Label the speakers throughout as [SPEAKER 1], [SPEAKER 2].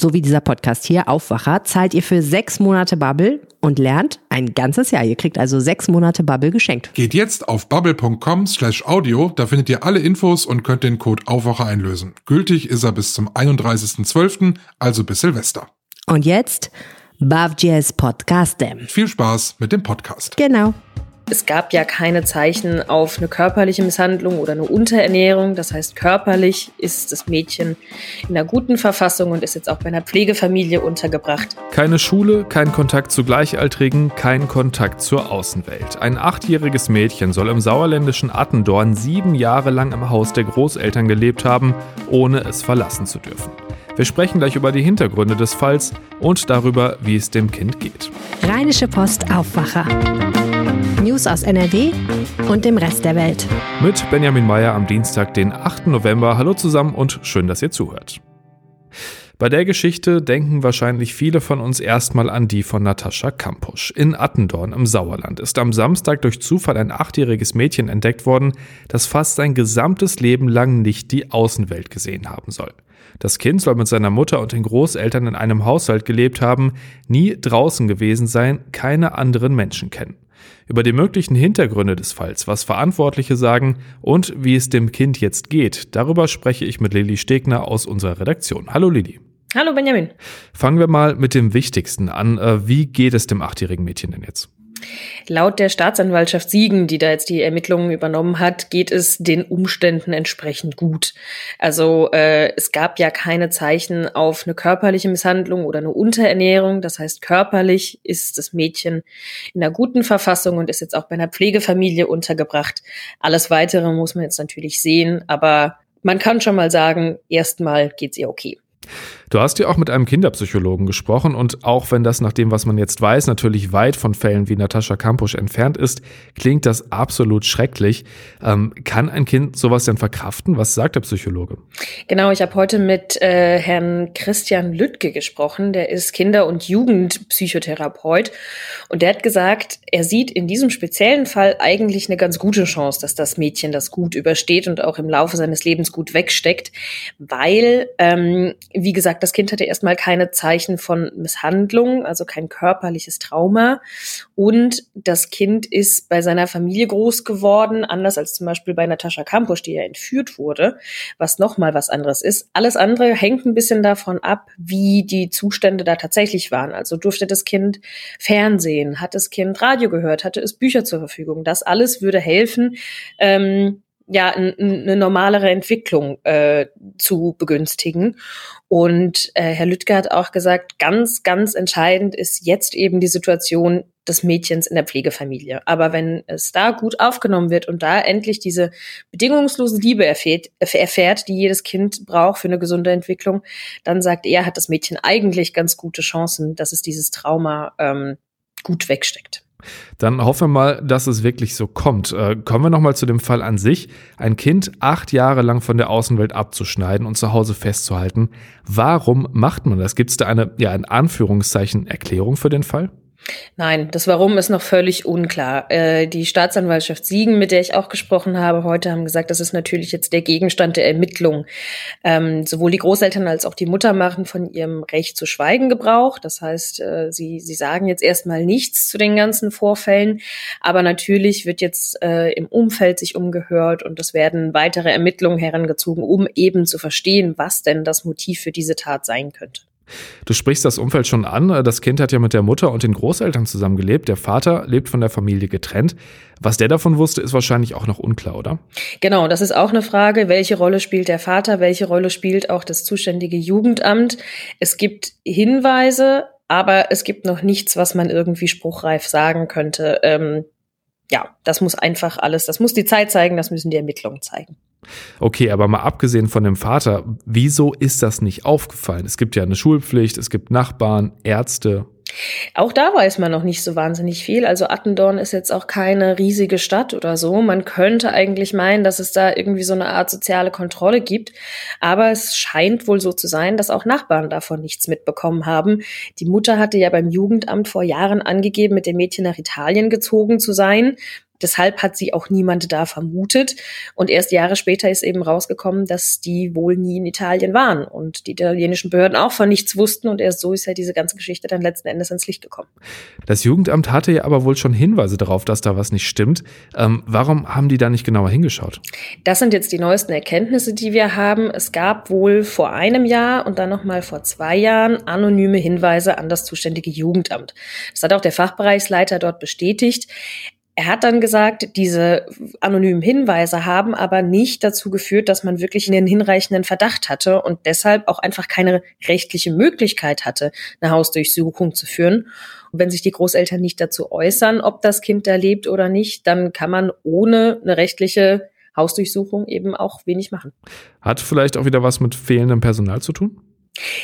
[SPEAKER 1] so wie dieser Podcast hier, Aufwacher, zahlt ihr für sechs Monate Bubble und lernt ein ganzes Jahr. Ihr kriegt also sechs Monate Bubble geschenkt.
[SPEAKER 2] Geht jetzt auf bubble.com slash audio, da findet ihr alle Infos und könnt den Code Aufwacher einlösen. Gültig ist er bis zum 31.12., also bis Silvester.
[SPEAKER 1] Und jetzt Bavjes Podcast.
[SPEAKER 2] Viel Spaß mit dem Podcast.
[SPEAKER 1] Genau.
[SPEAKER 3] Es gab ja keine Zeichen auf eine körperliche Misshandlung oder eine Unterernährung. Das heißt, körperlich ist das Mädchen in einer guten Verfassung und ist jetzt auch bei einer Pflegefamilie untergebracht.
[SPEAKER 4] Keine Schule, kein Kontakt zu Gleichaltrigen, kein Kontakt zur Außenwelt. Ein achtjähriges Mädchen soll im sauerländischen Attendorn sieben Jahre lang im Haus der Großeltern gelebt haben, ohne es verlassen zu dürfen. Wir sprechen gleich über die Hintergründe des Falls und darüber, wie es dem Kind geht.
[SPEAKER 1] Rheinische Post Aufwacher. News aus NRW und dem Rest der Welt.
[SPEAKER 4] Mit Benjamin Meyer am Dienstag, den 8. November. Hallo zusammen und schön, dass ihr zuhört. Bei der Geschichte denken wahrscheinlich viele von uns erstmal an die von Natascha Kampusch. In Attendorn im Sauerland ist am Samstag durch Zufall ein achtjähriges Mädchen entdeckt worden, das fast sein gesamtes Leben lang nicht die Außenwelt gesehen haben soll. Das Kind soll mit seiner Mutter und den Großeltern in einem Haushalt gelebt haben, nie draußen gewesen sein, keine anderen Menschen kennen über die möglichen Hintergründe des Falls, was Verantwortliche sagen und wie es dem Kind jetzt geht. Darüber spreche ich mit Lilly Stegner aus unserer Redaktion. Hallo Lilly.
[SPEAKER 3] Hallo Benjamin.
[SPEAKER 4] Fangen wir mal mit dem Wichtigsten an. Äh, wie geht es dem achtjährigen Mädchen denn jetzt?
[SPEAKER 3] Laut der Staatsanwaltschaft Siegen, die da jetzt die Ermittlungen übernommen hat, geht es den Umständen entsprechend gut. Also äh, es gab ja keine Zeichen auf eine körperliche Misshandlung oder eine Unterernährung. Das heißt, körperlich ist das Mädchen in einer guten Verfassung und ist jetzt auch bei einer Pflegefamilie untergebracht. Alles Weitere muss man jetzt natürlich sehen, aber man kann schon mal sagen, erstmal geht's ihr okay.
[SPEAKER 4] Du hast ja auch mit einem Kinderpsychologen gesprochen und auch wenn das nach dem, was man jetzt weiß, natürlich weit von Fällen wie Natascha Kampusch entfernt ist, klingt das absolut schrecklich. Ähm, kann ein Kind sowas denn verkraften? Was sagt der Psychologe?
[SPEAKER 3] Genau, ich habe heute mit äh, Herrn Christian Lüttke gesprochen. Der ist Kinder- und Jugendpsychotherapeut und der hat gesagt, er sieht in diesem speziellen Fall eigentlich eine ganz gute Chance, dass das Mädchen das gut übersteht und auch im Laufe seines Lebens gut wegsteckt, weil, ähm, wie gesagt, gesagt, das Kind hatte erstmal keine Zeichen von Misshandlung, also kein körperliches Trauma. Und das Kind ist bei seiner Familie groß geworden, anders als zum Beispiel bei Natascha Kampusch, die ja entführt wurde, was nochmal was anderes ist. Alles andere hängt ein bisschen davon ab, wie die Zustände da tatsächlich waren. Also durfte das Kind Fernsehen, hat das Kind Radio gehört, hatte es Bücher zur Verfügung. Das alles würde helfen, ähm, ja eine normalere Entwicklung äh, zu begünstigen. Und äh, Herr Lüttke hat auch gesagt, ganz, ganz entscheidend ist jetzt eben die Situation des Mädchens in der Pflegefamilie. Aber wenn es da gut aufgenommen wird und da endlich diese bedingungslose Liebe erfährt, erfährt, die jedes Kind braucht für eine gesunde Entwicklung, dann sagt er, hat das Mädchen eigentlich ganz gute Chancen, dass es dieses Trauma ähm, gut wegsteckt.
[SPEAKER 4] Dann hoffen wir mal, dass es wirklich so kommt. Äh, kommen wir nochmal zu dem Fall an sich. Ein Kind acht Jahre lang von der Außenwelt abzuschneiden und zu Hause festzuhalten. Warum macht man das? Gibt es da eine, ja, in Anführungszeichen, Erklärung für den Fall?
[SPEAKER 3] Nein, das Warum ist noch völlig unklar. Äh, die Staatsanwaltschaft Siegen, mit der ich auch gesprochen habe, heute haben gesagt, das ist natürlich jetzt der Gegenstand der Ermittlung. Ähm, sowohl die Großeltern als auch die Mutter machen von ihrem Recht zu schweigen Gebrauch. Das heißt, äh, sie, sie sagen jetzt erstmal nichts zu den ganzen Vorfällen. Aber natürlich wird jetzt äh, im Umfeld sich umgehört und es werden weitere Ermittlungen herangezogen, um eben zu verstehen, was denn das Motiv für diese Tat sein könnte.
[SPEAKER 4] Du sprichst das Umfeld schon an. Das Kind hat ja mit der Mutter und den Großeltern zusammengelebt. Der Vater lebt von der Familie getrennt. Was der davon wusste, ist wahrscheinlich auch noch unklar, oder?
[SPEAKER 3] Genau, das ist auch eine Frage. Welche Rolle spielt der Vater? Welche Rolle spielt auch das zuständige Jugendamt? Es gibt Hinweise, aber es gibt noch nichts, was man irgendwie spruchreif sagen könnte. Ähm, ja, das muss einfach alles, das muss die Zeit zeigen, das müssen die Ermittlungen zeigen.
[SPEAKER 4] Okay, aber mal abgesehen von dem Vater, wieso ist das nicht aufgefallen? Es gibt ja eine Schulpflicht, es gibt Nachbarn, Ärzte.
[SPEAKER 3] Auch da weiß man noch nicht so wahnsinnig viel. Also Attendorn ist jetzt auch keine riesige Stadt oder so. Man könnte eigentlich meinen, dass es da irgendwie so eine Art soziale Kontrolle gibt. Aber es scheint wohl so zu sein, dass auch Nachbarn davon nichts mitbekommen haben. Die Mutter hatte ja beim Jugendamt vor Jahren angegeben, mit dem Mädchen nach Italien gezogen zu sein. Deshalb hat sie auch niemand da vermutet. Und erst Jahre später ist eben rausgekommen, dass die wohl nie in Italien waren und die italienischen Behörden auch von nichts wussten. Und erst so ist ja diese ganze Geschichte dann letzten Endes ans Licht gekommen.
[SPEAKER 4] Das Jugendamt hatte ja aber wohl schon Hinweise darauf, dass da was nicht stimmt. Ähm, warum haben die da nicht genauer hingeschaut?
[SPEAKER 3] Das sind jetzt die neuesten Erkenntnisse, die wir haben. Es gab wohl vor einem Jahr und dann nochmal vor zwei Jahren anonyme Hinweise an das zuständige Jugendamt. Das hat auch der Fachbereichsleiter dort bestätigt. Er hat dann gesagt, diese anonymen Hinweise haben aber nicht dazu geführt, dass man wirklich einen hinreichenden Verdacht hatte und deshalb auch einfach keine rechtliche Möglichkeit hatte, eine Hausdurchsuchung zu führen. Und wenn sich die Großeltern nicht dazu äußern, ob das Kind da lebt oder nicht, dann kann man ohne eine rechtliche Hausdurchsuchung eben auch wenig machen.
[SPEAKER 4] Hat vielleicht auch wieder was mit fehlendem Personal zu tun?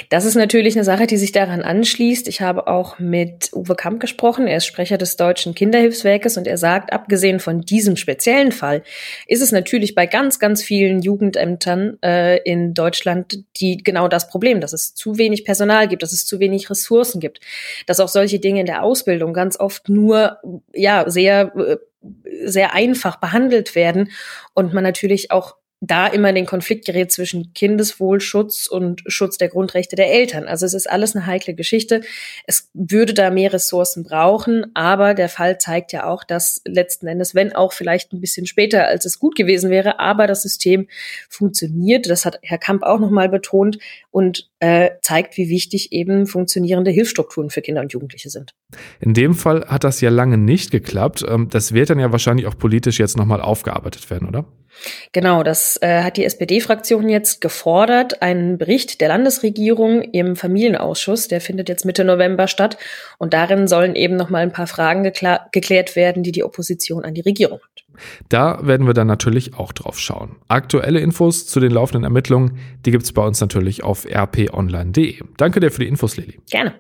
[SPEAKER 3] Das ist natürlich eine Sache, die sich daran anschließt. Ich habe auch mit Uwe Kamp gesprochen. Er ist Sprecher des Deutschen Kinderhilfswerkes und er sagt, abgesehen von diesem speziellen Fall, ist es natürlich bei ganz, ganz vielen Jugendämtern äh, in Deutschland die genau das Problem, dass es zu wenig Personal gibt, dass es zu wenig Ressourcen gibt, dass auch solche Dinge in der Ausbildung ganz oft nur ja sehr äh, sehr einfach behandelt werden und man natürlich auch da immer in den Konflikt gerät zwischen Kindeswohlschutz und Schutz der Grundrechte der Eltern. Also es ist alles eine heikle Geschichte. Es würde da mehr Ressourcen brauchen, aber der Fall zeigt ja auch, dass letzten Endes, wenn auch vielleicht ein bisschen später, als es gut gewesen wäre, aber das System funktioniert. Das hat Herr Kamp auch nochmal betont und äh, zeigt, wie wichtig eben funktionierende Hilfsstrukturen für Kinder und Jugendliche sind.
[SPEAKER 4] In dem Fall hat das ja lange nicht geklappt. Ähm, das wird dann ja wahrscheinlich auch politisch jetzt nochmal aufgearbeitet werden, oder?
[SPEAKER 3] Genau, das äh, hat die SPD-Fraktion jetzt gefordert. Einen Bericht der Landesregierung im Familienausschuss, der findet jetzt Mitte November statt. Und darin sollen eben noch mal ein paar Fragen geklärt werden, die die Opposition an die Regierung hat.
[SPEAKER 4] Da werden wir dann natürlich auch drauf schauen. Aktuelle Infos zu den laufenden Ermittlungen, die gibt's bei uns natürlich auf rponline.de. Danke dir für die Infos, Lili.
[SPEAKER 3] Gerne.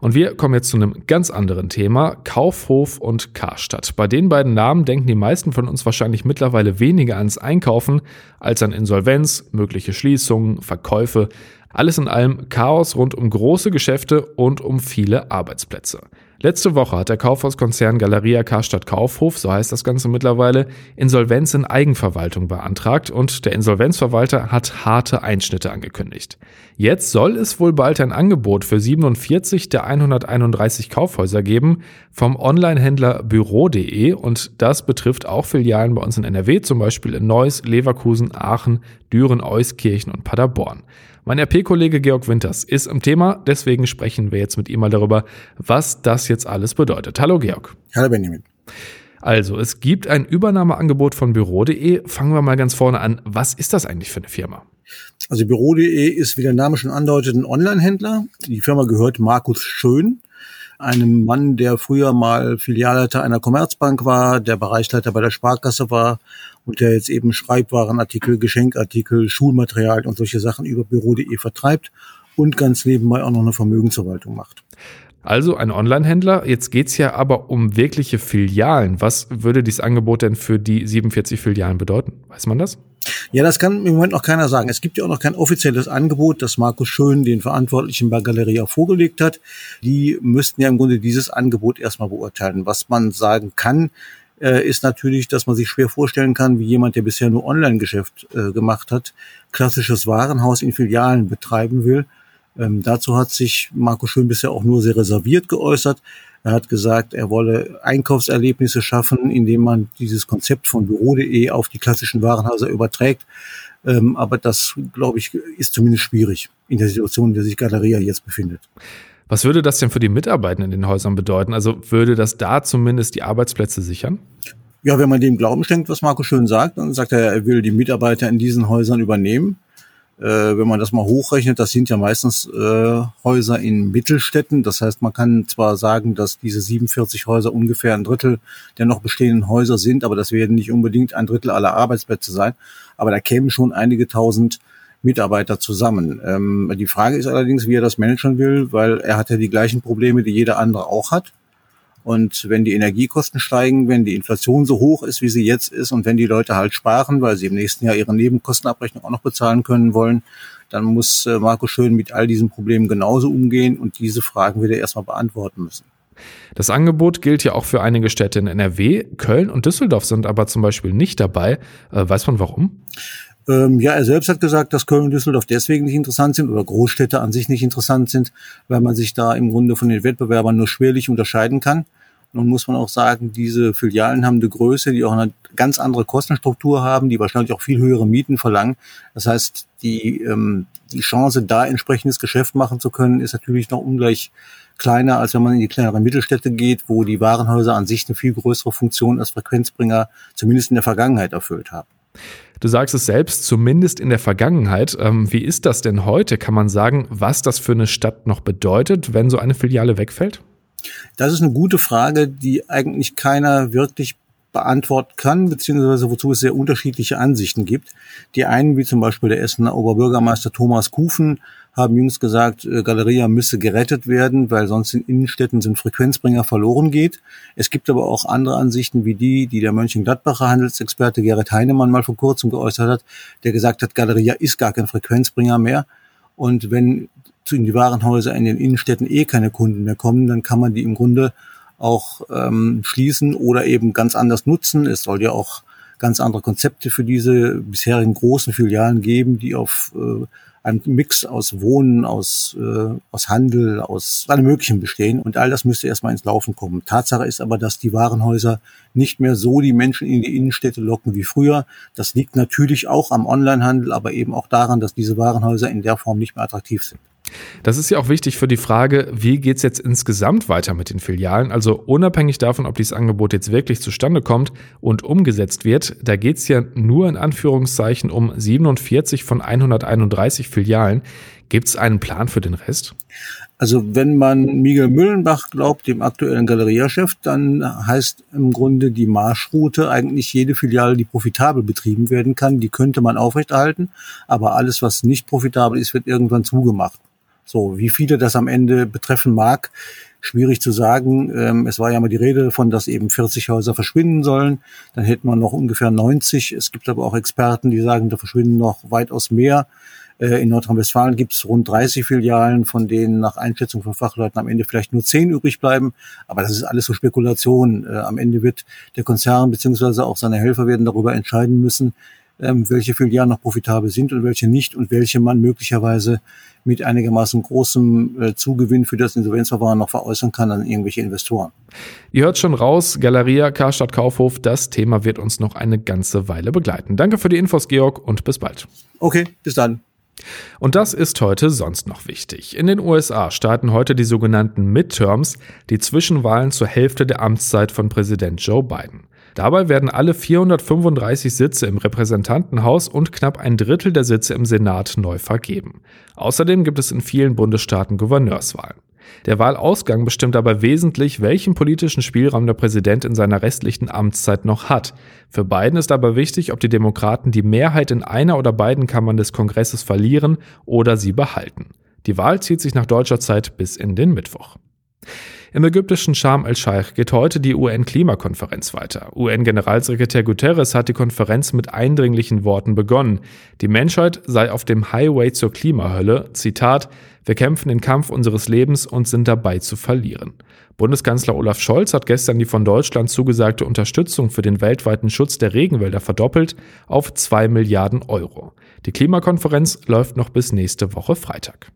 [SPEAKER 4] Und wir kommen jetzt zu einem ganz anderen Thema, Kaufhof und Karstadt. Bei den beiden Namen denken die meisten von uns wahrscheinlich mittlerweile weniger ans Einkaufen als an Insolvenz, mögliche Schließungen, Verkäufe. Alles in allem Chaos rund um große Geschäfte und um viele Arbeitsplätze. Letzte Woche hat der Kaufhauskonzern Galeria Karstadt Kaufhof, so heißt das Ganze mittlerweile, Insolvenz in Eigenverwaltung beantragt und der Insolvenzverwalter hat harte Einschnitte angekündigt. Jetzt soll es wohl bald ein Angebot für 47 der 131 Kaufhäuser geben vom Onlinehändler Büro.de und das betrifft auch Filialen bei uns in NRW, zum Beispiel in Neuss, Leverkusen, Aachen, Düren, Euskirchen und Paderborn. Mein RP-Kollege Georg Winters ist im Thema, deswegen sprechen wir jetzt mit ihm mal darüber, was das jetzt alles bedeutet. Hallo Georg.
[SPEAKER 5] Hallo Benjamin.
[SPEAKER 4] Also, es gibt ein Übernahmeangebot von Büro.de. Fangen wir mal ganz vorne an. Was ist das eigentlich für eine Firma?
[SPEAKER 5] Also Büro.de ist, wie der Name schon andeutet, ein Online-Händler. Die Firma gehört Markus Schön, einem Mann, der früher mal Filialleiter einer Commerzbank war, der Bereichsleiter bei der Sparkasse war und der jetzt eben Schreibwarenartikel, Geschenkartikel, Schulmaterial und solche Sachen über Büro.de vertreibt und ganz nebenbei auch noch eine Vermögensverwaltung macht.
[SPEAKER 4] Also ein Online-Händler. Jetzt geht's ja aber um wirkliche Filialen. Was würde dieses Angebot denn für die 47 Filialen bedeuten? Weiß man das?
[SPEAKER 5] Ja, das kann im Moment noch keiner sagen. Es gibt ja auch noch kein offizielles Angebot, das Markus Schön den Verantwortlichen bei Galeria vorgelegt hat. Die müssten ja im Grunde dieses Angebot erstmal beurteilen. Was man sagen kann, äh, ist natürlich, dass man sich schwer vorstellen kann, wie jemand, der bisher nur Online-Geschäft äh, gemacht hat, klassisches Warenhaus in Filialen betreiben will Ähm, dazu hat sich Marco Schön bisher auch nur sehr reserviert geäußert. Er hat gesagt, er wolle Einkaufserlebnisse schaffen, indem man dieses Konzept von Büro.de auf die klassischen Warenhäuser überträgt. Ähm, aber das, glaube ich, ist zumindest schwierig in der Situation, in der sich Galeria jetzt befindet.
[SPEAKER 4] Was würde das denn für die Mitarbeitenden in den Häusern bedeuten? Also würde das da zumindest die Arbeitsplätze sichern?
[SPEAKER 5] Ja, wenn man dem Glauben schenkt, was Marco schön sagt, dann sagt er, er will die Mitarbeiter in diesen Häusern übernehmen. Äh, wenn man das mal hochrechnet, das sind ja meistens äh, Häuser in Mittelstädten. Das heißt, man kann zwar sagen, dass diese 47 Häuser ungefähr ein Drittel der noch bestehenden Häuser sind, aber das werden nicht unbedingt ein Drittel aller Arbeitsplätze sein. Aber da kämen schon einige tausend Mitarbeiter zusammen. Ähm, die Frage ist allerdings, wie er das managen will, weil er hat ja die gleichen Probleme, die jeder andere auch hat. Und wenn die Energiekosten steigen, wenn die Inflation so hoch ist, wie sie jetzt ist, und wenn die Leute halt sparen, weil sie im nächsten Jahr ihre Nebenkostenabrechnung auch noch bezahlen können wollen, dann muss äh, Marco Schön mit all diesen Problemen genauso umgehen und diese Fragen wird er erstmal beantworten müssen.
[SPEAKER 4] Das Angebot gilt ja auch für einige Städte in NRW. Köln und Düsseldorf sind aber zum Beispiel nicht dabei. Äh, weiß man warum?
[SPEAKER 5] Ähm, ja, er selbst hat gesagt, dass Köln und Düsseldorf deswegen nicht interessant sind oder Großstädte an sich nicht interessant sind, weil man sich da im Grunde von den Wettbewerbern nur schwerlich unterscheiden kann. Nun muss man auch sagen, diese Filialen haben eine Größe, die auch eine ganz andere Kostenstruktur haben, die wahrscheinlich auch viel höhere Mieten verlangen. Das heißt, die, ähm, die Chance, da entsprechendes Geschäft machen zu können, ist natürlich noch ungleich kleiner, als wenn man in die kleineren Mittelstädte geht, wo die Warenhäuser an sich eine viel größere Funktion als Frequenzbringer zumindest in der Vergangenheit erfüllt haben.
[SPEAKER 4] Du sagst es selbst, zumindest in der Vergangenheit. Ähm, wie ist das denn heute? Kann man sagen, was das für eine Stadt noch bedeutet, wenn so eine Filiale wegfällt?
[SPEAKER 5] Das ist eine gute Frage, die eigentlich keiner wirklich beantworten kann, beziehungsweise wozu es sehr unterschiedliche Ansichten gibt. Die einen, wie zum Beispiel der Essener Oberbürgermeister Thomas Kufen, haben jüngst gesagt, äh, Galeria müsse gerettet werden, weil sonst in Innenstädten sind Frequenzbringer verloren geht. Es gibt aber auch andere Ansichten wie die, die der Mönchengladbacher Handelsexperte Gerrit Heinemann mal vor kurzem geäußert hat, der gesagt hat, Galeria ist gar kein Frequenzbringer mehr. Und wenn in die Warenhäuser in den Innenstädten eh keine Kunden mehr kommen, dann kann man die im Grunde auch ähm, schließen oder eben ganz anders nutzen. Es soll ja auch ganz andere Konzepte für diese bisherigen großen Filialen geben, die auf äh, einem Mix aus Wohnen, aus, äh, aus Handel, aus allem Möglichen bestehen. Und all das müsste erstmal ins Laufen kommen. Tatsache ist aber, dass die Warenhäuser nicht mehr so die Menschen in die Innenstädte locken wie früher. Das liegt natürlich auch am Onlinehandel, aber eben auch daran, dass diese Warenhäuser in der Form nicht mehr attraktiv sind.
[SPEAKER 4] Das ist ja auch wichtig für die Frage, wie geht es jetzt insgesamt weiter mit den Filialen? Also unabhängig davon, ob dieses Angebot jetzt wirklich zustande kommt und umgesetzt wird, da geht es ja nur in Anführungszeichen um 47 von 131 Filialen. Gibt es einen Plan für den Rest?
[SPEAKER 5] Also wenn man Miguel Müllenbach glaubt, dem aktuellen Galeriechef, dann heißt im Grunde die Marschroute eigentlich jede Filiale, die profitabel betrieben werden kann, die könnte man aufrechterhalten. Aber alles, was nicht profitabel ist, wird irgendwann zugemacht. So, wie viele das am Ende betreffen mag, schwierig zu sagen. Ähm, es war ja mal die Rede davon, dass eben 40 Häuser verschwinden sollen. Dann hätten wir noch ungefähr 90. Es gibt aber auch Experten, die sagen, da verschwinden noch weitaus mehr. Äh, in Nordrhein-Westfalen gibt es rund 30 Filialen, von denen nach Einschätzung von Fachleuten am Ende vielleicht nur 10 übrig bleiben. Aber das ist alles so Spekulation. Äh, am Ende wird der Konzern beziehungsweise auch seine Helfer werden darüber entscheiden müssen, ähm, welche Filialen noch profitabel sind und welche nicht und welche man möglicherweise mit einigermaßen großem äh, Zugewinn für das Insolvenzverfahren noch veräußern kann an irgendwelche Investoren.
[SPEAKER 4] Ihr hört schon raus, Galeria, Karstadt Kaufhof, das Thema wird uns noch eine ganze Weile begleiten. Danke für die Infos, Georg, und bis bald.
[SPEAKER 5] Okay, bis dann.
[SPEAKER 4] Und das ist heute sonst noch wichtig. In den USA starten heute die sogenannten Midterms, die Zwischenwahlen zur Hälfte der Amtszeit von Präsident Joe Biden. Dabei werden alle 435 Sitze im Repräsentantenhaus und knapp ein Drittel der Sitze im Senat neu vergeben. Außerdem gibt es in vielen Bundesstaaten Gouverneurswahlen. Der Wahlausgang bestimmt dabei wesentlich, welchen politischen Spielraum der Präsident in seiner restlichen Amtszeit noch hat. Für Biden ist aber wichtig, ob die Demokraten die Mehrheit in einer oder beiden Kammern des Kongresses verlieren oder sie behalten. Die Wahl zieht sich nach deutscher Zeit bis in den Mittwoch. Im ägyptischen Sharm el-Sheikh geht heute die UN-Klimakonferenz weiter. UN-Generalsekretär Guterres hat die Konferenz mit eindringlichen Worten begonnen. Die Menschheit sei auf dem Highway zur Klimahölle. Zitat, wir kämpfen den Kampf unseres Lebens und sind dabei zu verlieren. Bundeskanzler Olaf Scholz hat gestern die von Deutschland zugesagte Unterstützung für den weltweiten Schutz der Regenwälder verdoppelt auf zwei Milliarden Euro. Die Klimakonferenz läuft noch bis nächste Woche Freitag.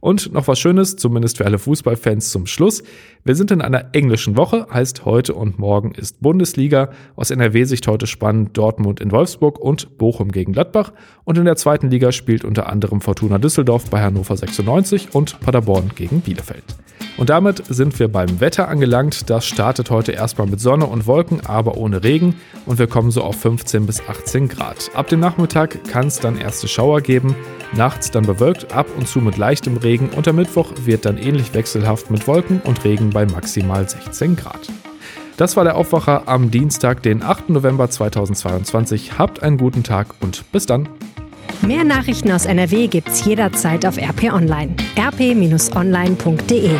[SPEAKER 4] Und noch was Schönes, zumindest für alle Fußballfans zum Schluss. Wir sind in einer englischen Woche, heißt heute und morgen ist Bundesliga. Aus NRW-Sicht heute spannend Dortmund in Wolfsburg und Bochum gegen Gladbach. Und in der zweiten Liga spielt unter anderem Fortuna Düsseldorf bei Hannover 96 und Paderborn gegen Bielefeld. Und damit sind wir beim Wetter angelangt. Das startet heute erstmal mit Sonne und Wolken, aber ohne Regen. Und wir kommen so auf 15 bis 18 Grad. Ab dem Nachmittag kann es dann erste Schauer geben. Nachts dann bewölkt, ab und zu mit leichtem Regen. Und der Mittwoch wird dann ähnlich wechselhaft mit Wolken und Regen bei maximal 16 Grad. Das war der Aufwacher am Dienstag, den 8. November 2022. Habt einen guten Tag und bis dann.
[SPEAKER 1] Mehr Nachrichten aus NRW gibt's jederzeit auf RP Online. rp-online.de